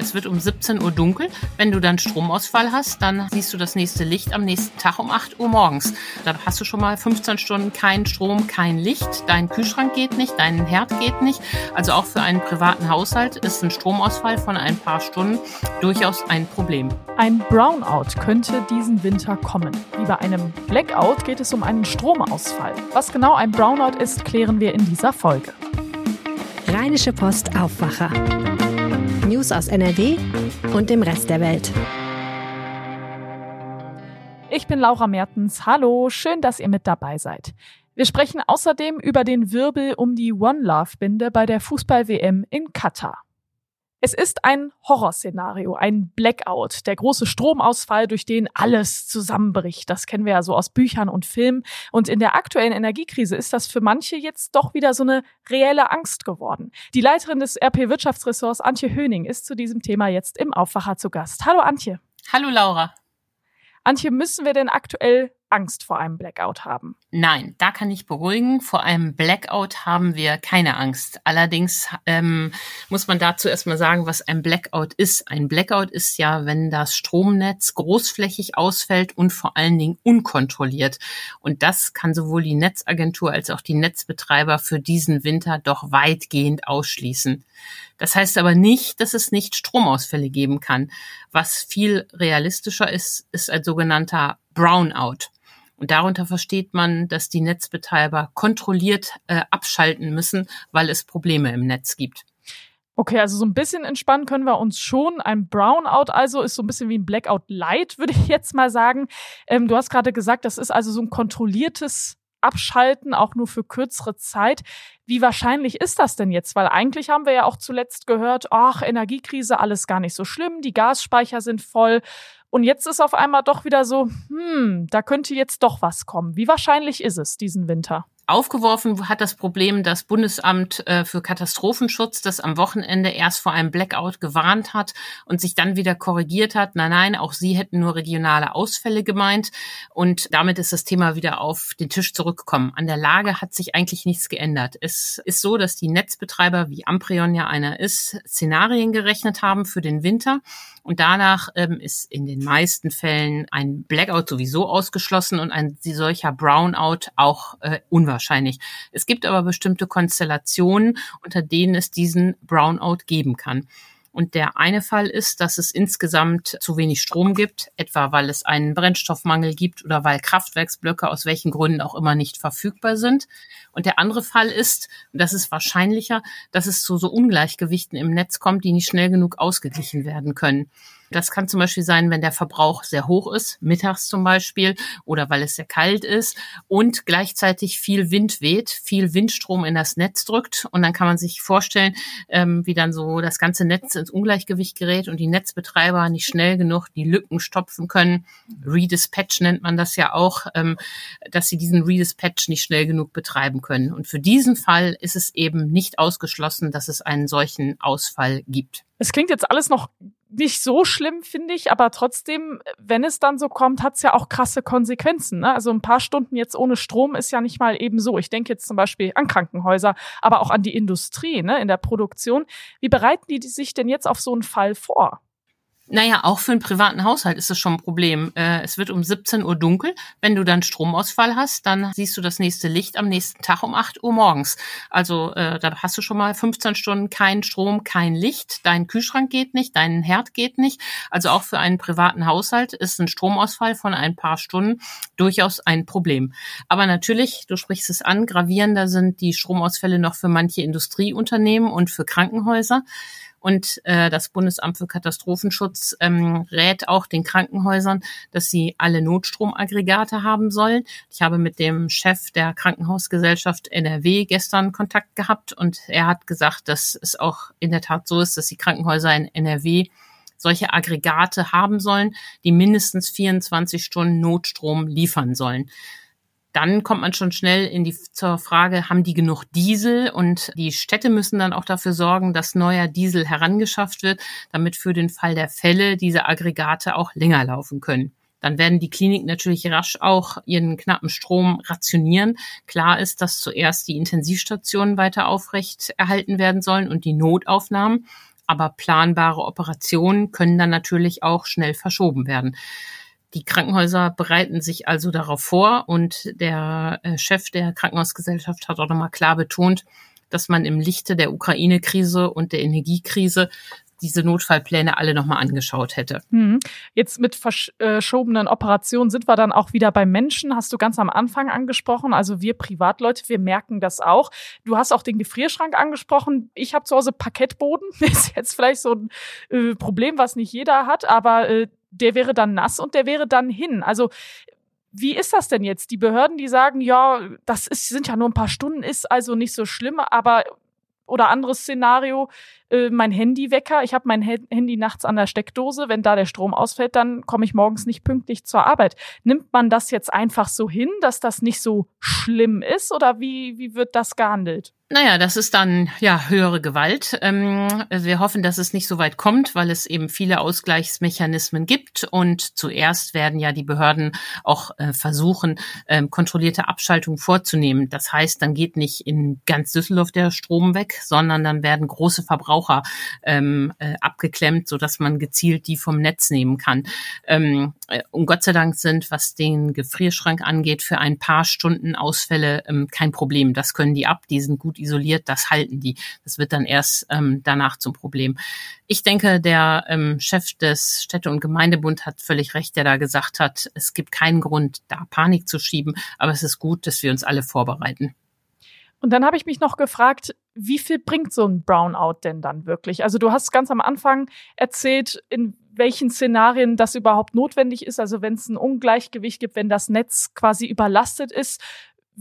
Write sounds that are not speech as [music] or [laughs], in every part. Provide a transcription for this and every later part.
Es wird um 17 Uhr dunkel. Wenn du dann Stromausfall hast, dann siehst du das nächste Licht am nächsten Tag um 8 Uhr morgens. Da hast du schon mal 15 Stunden kein Strom, kein Licht. Dein Kühlschrank geht nicht, dein Herd geht nicht. Also auch für einen privaten Haushalt ist ein Stromausfall von ein paar Stunden durchaus ein Problem. Ein Brownout könnte diesen Winter kommen. Wie bei einem Blackout geht es um einen Stromausfall. Was genau ein Brownout ist, klären wir in dieser Folge. Rheinische Post Aufwacher. News aus NRW und dem Rest der Welt. Ich bin Laura Mertens. Hallo, schön, dass ihr mit dabei seid. Wir sprechen außerdem über den Wirbel um die One Love Binde bei der Fußball-WM in Katar. Es ist ein Horrorszenario, ein Blackout, der große Stromausfall, durch den alles zusammenbricht. Das kennen wir ja so aus Büchern und Filmen. Und in der aktuellen Energiekrise ist das für manche jetzt doch wieder so eine reelle Angst geworden. Die Leiterin des RP Wirtschaftsressorts, Antje Höning, ist zu diesem Thema jetzt im Aufwacher zu Gast. Hallo Antje. Hallo Laura. Antje, müssen wir denn aktuell Angst vor einem Blackout haben? Nein, da kann ich beruhigen. Vor einem Blackout haben wir keine Angst. Allerdings ähm, muss man dazu erstmal sagen, was ein Blackout ist. Ein Blackout ist ja, wenn das Stromnetz großflächig ausfällt und vor allen Dingen unkontrolliert. Und das kann sowohl die Netzagentur als auch die Netzbetreiber für diesen Winter doch weitgehend ausschließen. Das heißt aber nicht, dass es nicht Stromausfälle geben kann. Was viel realistischer ist, ist ein sogenannter Brownout. Und darunter versteht man, dass die Netzbetreiber kontrolliert äh, abschalten müssen, weil es Probleme im Netz gibt. Okay, also so ein bisschen entspannen können wir uns schon. Ein Brownout also ist so ein bisschen wie ein Blackout Light, [laughs] würde ich jetzt mal sagen. Ähm, du hast gerade gesagt, das ist also so ein kontrolliertes Abschalten, auch nur für kürzere Zeit. Wie wahrscheinlich ist das denn jetzt? Weil eigentlich haben wir ja auch zuletzt gehört, ach, Energiekrise, alles gar nicht so schlimm, die Gasspeicher sind voll und jetzt ist auf einmal doch wieder so, hm, da könnte jetzt doch was kommen. Wie wahrscheinlich ist es diesen Winter? Aufgeworfen hat das Problem das Bundesamt äh, für Katastrophenschutz, das am Wochenende erst vor einem Blackout gewarnt hat und sich dann wieder korrigiert hat. Nein, nein, auch sie hätten nur regionale Ausfälle gemeint. Und damit ist das Thema wieder auf den Tisch zurückgekommen. An der Lage hat sich eigentlich nichts geändert. Es ist so, dass die Netzbetreiber, wie Amprion ja einer ist, Szenarien gerechnet haben für den Winter. Und danach ähm, ist in den meisten Fällen ein Blackout sowieso ausgeschlossen und ein solcher Brownout auch äh, unwahrscheinlich. Es gibt aber bestimmte Konstellationen, unter denen es diesen Brownout geben kann. Und der eine Fall ist, dass es insgesamt zu wenig Strom gibt, etwa weil es einen Brennstoffmangel gibt oder weil Kraftwerksblöcke aus welchen Gründen auch immer nicht verfügbar sind. Und der andere Fall ist, und das ist wahrscheinlicher, dass es zu so Ungleichgewichten im Netz kommt, die nicht schnell genug ausgeglichen werden können. Das kann zum Beispiel sein, wenn der Verbrauch sehr hoch ist, mittags zum Beispiel, oder weil es sehr kalt ist und gleichzeitig viel Wind weht, viel Windstrom in das Netz drückt. Und dann kann man sich vorstellen, ähm, wie dann so das ganze Netz ins Ungleichgewicht gerät und die Netzbetreiber nicht schnell genug die Lücken stopfen können. Redispatch nennt man das ja auch, ähm, dass sie diesen Redispatch nicht schnell genug betreiben können. Und für diesen Fall ist es eben nicht ausgeschlossen, dass es einen solchen Ausfall gibt. Es klingt jetzt alles noch nicht so schlimm, finde ich, aber trotzdem, wenn es dann so kommt, hat es ja auch krasse Konsequenzen. Ne? Also ein paar Stunden jetzt ohne Strom ist ja nicht mal eben so. Ich denke jetzt zum Beispiel an Krankenhäuser, aber auch an die Industrie ne, in der Produktion. Wie bereiten die sich denn jetzt auf so einen Fall vor? Naja, auch für einen privaten Haushalt ist das schon ein Problem. Äh, es wird um 17 Uhr dunkel. Wenn du dann Stromausfall hast, dann siehst du das nächste Licht am nächsten Tag um 8 Uhr morgens. Also äh, da hast du schon mal 15 Stunden kein Strom, kein Licht. Dein Kühlschrank geht nicht, dein Herd geht nicht. Also auch für einen privaten Haushalt ist ein Stromausfall von ein paar Stunden durchaus ein Problem. Aber natürlich, du sprichst es an, gravierender sind die Stromausfälle noch für manche Industrieunternehmen und für Krankenhäuser. Und äh, das Bundesamt für Katastrophenschutz ähm, rät auch den Krankenhäusern, dass sie alle Notstromaggregate haben sollen. Ich habe mit dem Chef der Krankenhausgesellschaft NRW gestern Kontakt gehabt und er hat gesagt, dass es auch in der Tat so ist, dass die Krankenhäuser in NRW solche Aggregate haben sollen, die mindestens 24 Stunden Notstrom liefern sollen dann kommt man schon schnell in die zur Frage, haben die genug Diesel? Und die Städte müssen dann auch dafür sorgen, dass neuer Diesel herangeschafft wird, damit für den Fall der Fälle diese Aggregate auch länger laufen können. Dann werden die Kliniken natürlich rasch auch ihren knappen Strom rationieren. Klar ist, dass zuerst die Intensivstationen weiter aufrecht erhalten werden sollen und die Notaufnahmen. Aber planbare Operationen können dann natürlich auch schnell verschoben werden. Die Krankenhäuser bereiten sich also darauf vor und der äh, Chef der Krankenhausgesellschaft hat auch nochmal klar betont, dass man im Lichte der Ukraine-Krise und der Energiekrise diese Notfallpläne alle nochmal angeschaut hätte. Hm. Jetzt mit verschobenen Operationen sind wir dann auch wieder bei Menschen. Hast du ganz am Anfang angesprochen. Also wir Privatleute, wir merken das auch. Du hast auch den Gefrierschrank angesprochen. Ich habe zu Hause Parkettboden. [laughs] ist jetzt vielleicht so ein äh, Problem, was nicht jeder hat, aber äh, der wäre dann nass und der wäre dann hin. Also wie ist das denn jetzt? Die Behörden, die sagen, ja, das ist, sind ja nur ein paar Stunden, ist also nicht so schlimm, aber oder anderes Szenario, äh, mein Handywecker, ich habe mein Handy nachts an der Steckdose, wenn da der Strom ausfällt, dann komme ich morgens nicht pünktlich zur Arbeit. Nimmt man das jetzt einfach so hin, dass das nicht so schlimm ist oder wie, wie wird das gehandelt? Naja, das ist dann ja höhere Gewalt. Ähm, wir hoffen, dass es nicht so weit kommt, weil es eben viele Ausgleichsmechanismen gibt. Und zuerst werden ja die Behörden auch äh, versuchen, ähm, kontrollierte Abschaltung vorzunehmen. Das heißt, dann geht nicht in ganz Düsseldorf der Strom weg, sondern dann werden große Verbraucher ähm, äh, abgeklemmt, sodass man gezielt die vom Netz nehmen kann. Ähm, äh, und Gott sei Dank sind, was den Gefrierschrank angeht, für ein paar Stunden Ausfälle ähm, kein Problem. Das können die ab, die sind gut isoliert, das halten die. Das wird dann erst ähm, danach zum Problem. Ich denke, der ähm, Chef des Städte- und Gemeindebund hat völlig recht, der da gesagt hat, es gibt keinen Grund, da Panik zu schieben, aber es ist gut, dass wir uns alle vorbereiten. Und dann habe ich mich noch gefragt, wie viel bringt so ein Brownout denn dann wirklich? Also du hast ganz am Anfang erzählt, in welchen Szenarien das überhaupt notwendig ist. Also wenn es ein Ungleichgewicht gibt, wenn das Netz quasi überlastet ist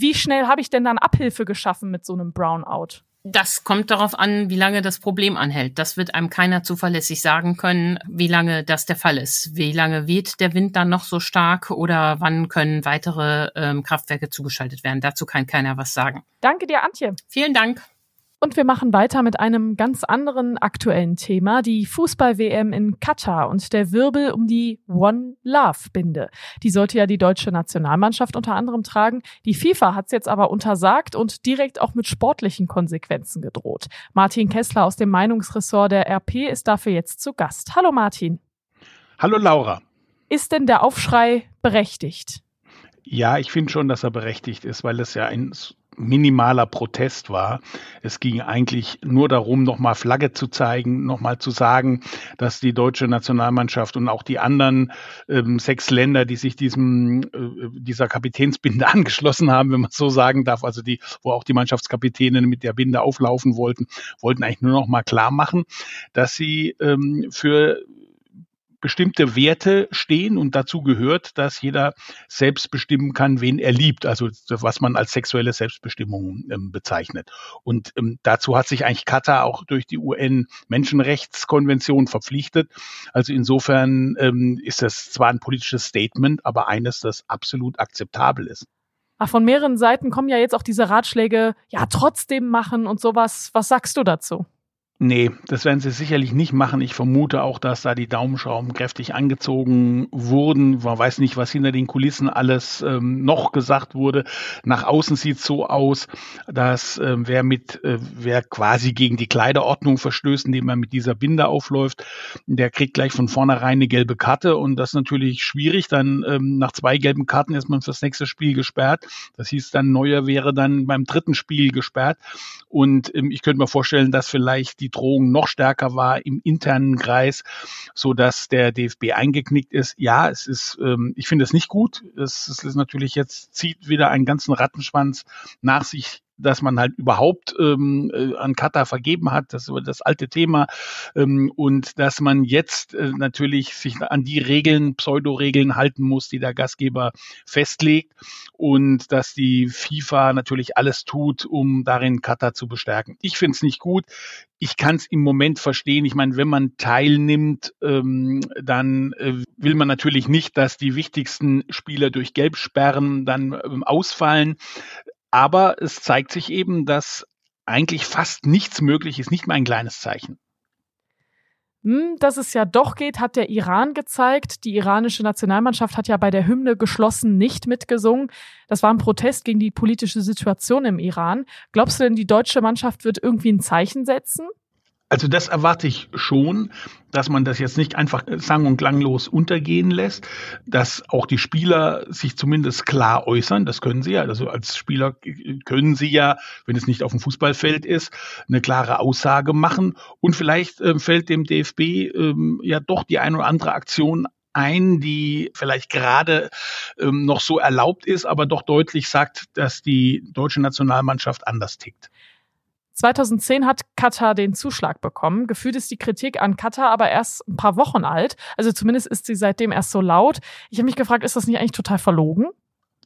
wie schnell habe ich denn dann Abhilfe geschaffen mit so einem Brownout? Das kommt darauf an, wie lange das Problem anhält. Das wird einem keiner zuverlässig sagen können, wie lange das der Fall ist. Wie lange weht der Wind dann noch so stark oder wann können weitere ähm, Kraftwerke zugeschaltet werden. Dazu kann keiner was sagen. Danke dir, Antje. Vielen Dank. Und wir machen weiter mit einem ganz anderen aktuellen Thema, die Fußball-WM in Katar und der Wirbel um die One Love-Binde. Die sollte ja die deutsche Nationalmannschaft unter anderem tragen. Die FIFA hat es jetzt aber untersagt und direkt auch mit sportlichen Konsequenzen gedroht. Martin Kessler aus dem Meinungsressort der RP ist dafür jetzt zu Gast. Hallo Martin. Hallo Laura. Ist denn der Aufschrei berechtigt? Ja, ich finde schon, dass er berechtigt ist, weil es ja ein minimaler Protest war. Es ging eigentlich nur darum, nochmal Flagge zu zeigen, nochmal zu sagen, dass die deutsche Nationalmannschaft und auch die anderen ähm, sechs Länder, die sich diesem äh, dieser Kapitänsbinde [laughs] angeschlossen haben, wenn man so sagen darf, also die, wo auch die Mannschaftskapitäne mit der Binde auflaufen wollten, wollten eigentlich nur noch mal klar machen, dass sie ähm, für bestimmte Werte stehen und dazu gehört, dass jeder selbst bestimmen kann, wen er liebt, also was man als sexuelle Selbstbestimmung ähm, bezeichnet. Und ähm, dazu hat sich eigentlich Katar auch durch die UN-Menschenrechtskonvention verpflichtet. Also insofern ähm, ist das zwar ein politisches Statement, aber eines, das absolut akzeptabel ist. Ach, von mehreren Seiten kommen ja jetzt auch diese Ratschläge, ja, trotzdem machen und sowas. Was sagst du dazu? Nee, das werden sie sicherlich nicht machen. Ich vermute auch, dass da die Daumenschrauben kräftig angezogen wurden. Man weiß nicht, was hinter den Kulissen alles ähm, noch gesagt wurde. Nach außen sieht so aus, dass äh, wer mit, äh, wer quasi gegen die Kleiderordnung verstößt, indem man mit dieser Binde aufläuft, der kriegt gleich von vornherein eine gelbe Karte und das ist natürlich schwierig. Dann ähm, nach zwei gelben Karten ist man fürs nächste Spiel gesperrt. Das hieß dann, Neuer wäre dann beim dritten Spiel gesperrt. Und ähm, ich könnte mir vorstellen, dass vielleicht die die Drohung noch stärker war im internen Kreis, so dass der DFB eingeknickt ist. Ja, es ist, ähm, ich finde es nicht gut. Es, es ist natürlich jetzt zieht wieder einen ganzen Rattenschwanz nach sich dass man halt überhaupt ähm, äh, an Katar vergeben hat, das ist das alte Thema, ähm, und dass man jetzt äh, natürlich sich an die Regeln, Pseudo-Regeln halten muss, die der Gastgeber festlegt und dass die FIFA natürlich alles tut, um darin Katar zu bestärken. Ich finde es nicht gut. Ich kann es im Moment verstehen. Ich meine, wenn man teilnimmt, ähm, dann äh, will man natürlich nicht, dass die wichtigsten Spieler durch Gelbsperren dann ähm, ausfallen. Aber es zeigt sich eben, dass eigentlich fast nichts möglich ist, nicht mal ein kleines Zeichen. Hm, dass es ja doch geht, hat der Iran gezeigt. Die iranische Nationalmannschaft hat ja bei der Hymne geschlossen nicht mitgesungen. Das war ein Protest gegen die politische Situation im Iran. Glaubst du denn, die deutsche Mannschaft wird irgendwie ein Zeichen setzen? Also das erwarte ich schon, dass man das jetzt nicht einfach sang- und klanglos untergehen lässt, dass auch die Spieler sich zumindest klar äußern, das können sie ja, also als Spieler können sie ja, wenn es nicht auf dem Fußballfeld ist, eine klare Aussage machen. Und vielleicht äh, fällt dem DFB äh, ja doch die eine oder andere Aktion ein, die vielleicht gerade ähm, noch so erlaubt ist, aber doch deutlich sagt, dass die deutsche Nationalmannschaft anders tickt. 2010 hat Katar den Zuschlag bekommen. Gefühlt ist die Kritik an Katar aber erst ein paar Wochen alt. Also zumindest ist sie seitdem erst so laut. Ich habe mich gefragt, ist das nicht eigentlich total verlogen?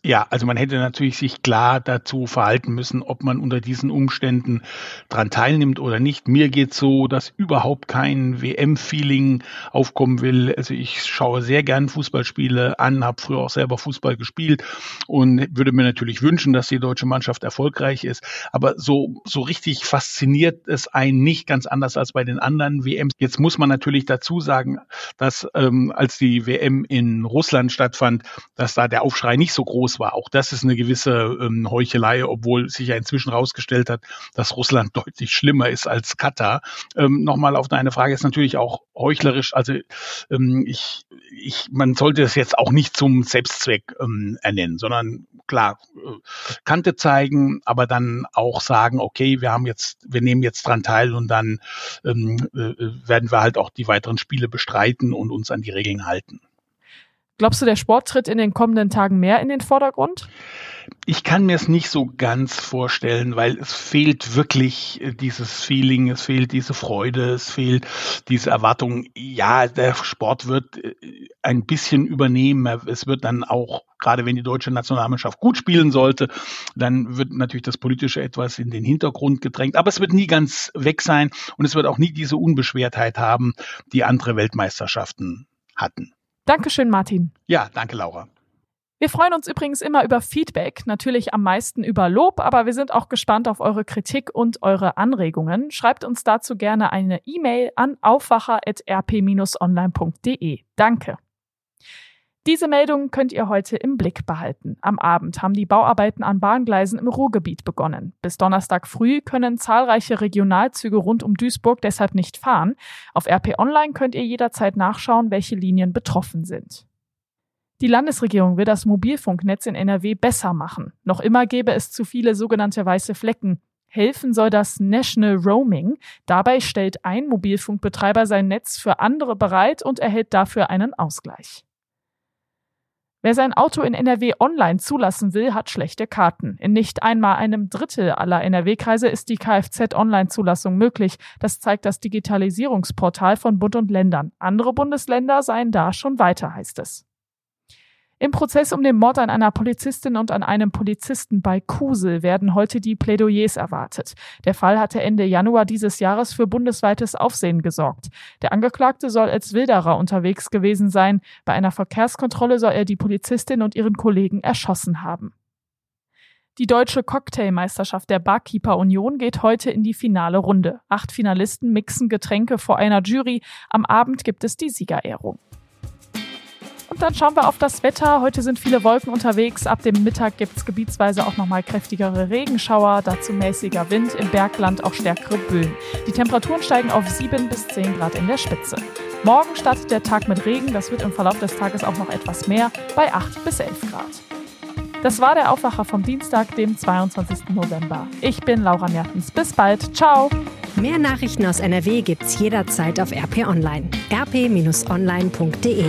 Ja, also man hätte natürlich sich klar dazu verhalten müssen, ob man unter diesen Umständen dran teilnimmt oder nicht. Mir geht so, dass überhaupt kein WM-Feeling aufkommen will. Also ich schaue sehr gern Fußballspiele an, habe früher auch selber Fußball gespielt und würde mir natürlich wünschen, dass die deutsche Mannschaft erfolgreich ist. Aber so, so richtig fasziniert es einen nicht ganz anders als bei den anderen WMs. Jetzt muss man natürlich dazu sagen, dass ähm, als die WM in Russland stattfand, dass da der Aufschrei nicht so groß groß war. Auch das ist eine gewisse ähm, Heuchelei, obwohl sich ja inzwischen herausgestellt hat, dass Russland [laughs] deutlich schlimmer ist als Katar. Ähm, Nochmal auf deine Frage ist natürlich auch heuchlerisch. Also ähm, ich, ich, man sollte es jetzt auch nicht zum Selbstzweck ähm, ernennen, sondern klar äh, Kante zeigen, aber dann auch sagen, okay, wir haben jetzt, wir nehmen jetzt dran teil und dann ähm, äh, werden wir halt auch die weiteren Spiele bestreiten und uns an die Regeln halten. Glaubst du, der Sport tritt in den kommenden Tagen mehr in den Vordergrund? Ich kann mir es nicht so ganz vorstellen, weil es fehlt wirklich äh, dieses Feeling, es fehlt diese Freude, es fehlt diese Erwartung. Ja, der Sport wird äh, ein bisschen übernehmen. Es wird dann auch, gerade wenn die deutsche Nationalmannschaft gut spielen sollte, dann wird natürlich das Politische etwas in den Hintergrund gedrängt. Aber es wird nie ganz weg sein und es wird auch nie diese Unbeschwertheit haben, die andere Weltmeisterschaften hatten. Dankeschön, Martin. Ja, danke, Laura. Wir freuen uns übrigens immer über Feedback, natürlich am meisten über Lob, aber wir sind auch gespannt auf eure Kritik und eure Anregungen. Schreibt uns dazu gerne eine E-Mail an aufwacher.rp-online.de. Danke. Diese Meldung könnt ihr heute im Blick behalten. Am Abend haben die Bauarbeiten an Bahngleisen im Ruhrgebiet begonnen. Bis Donnerstag früh können zahlreiche Regionalzüge rund um Duisburg deshalb nicht fahren. Auf RP Online könnt ihr jederzeit nachschauen, welche Linien betroffen sind. Die Landesregierung will das Mobilfunknetz in NRW besser machen. Noch immer gäbe es zu viele sogenannte weiße Flecken. Helfen soll das National Roaming. Dabei stellt ein Mobilfunkbetreiber sein Netz für andere bereit und erhält dafür einen Ausgleich. Wer sein Auto in NRW online zulassen will, hat schlechte Karten. In nicht einmal einem Drittel aller NRW-Kreise ist die Kfz-Online-Zulassung möglich. Das zeigt das Digitalisierungsportal von Bund und Ländern. Andere Bundesländer seien da schon weiter, heißt es. Im Prozess um den Mord an einer Polizistin und an einem Polizisten bei Kusel werden heute die Plädoyers erwartet. Der Fall hatte Ende Januar dieses Jahres für bundesweites Aufsehen gesorgt. Der Angeklagte soll als Wilderer unterwegs gewesen sein. Bei einer Verkehrskontrolle soll er die Polizistin und ihren Kollegen erschossen haben. Die deutsche Cocktailmeisterschaft der Barkeeper Union geht heute in die finale Runde. Acht Finalisten mixen Getränke vor einer Jury. Am Abend gibt es die Siegerehrung. Und dann schauen wir auf das Wetter. Heute sind viele Wolken unterwegs. Ab dem Mittag gibt es gebietsweise auch nochmal kräftigere Regenschauer, dazu mäßiger Wind, im Bergland auch stärkere Böen. Die Temperaturen steigen auf 7 bis 10 Grad in der Spitze. Morgen startet der Tag mit Regen, das wird im Verlauf des Tages auch noch etwas mehr, bei 8 bis 11 Grad. Das war der Aufwacher vom Dienstag, dem 22. November. Ich bin Laura Mertens. Bis bald. Ciao. Mehr Nachrichten aus NRW gibt's jederzeit auf RP Online. rp-online.de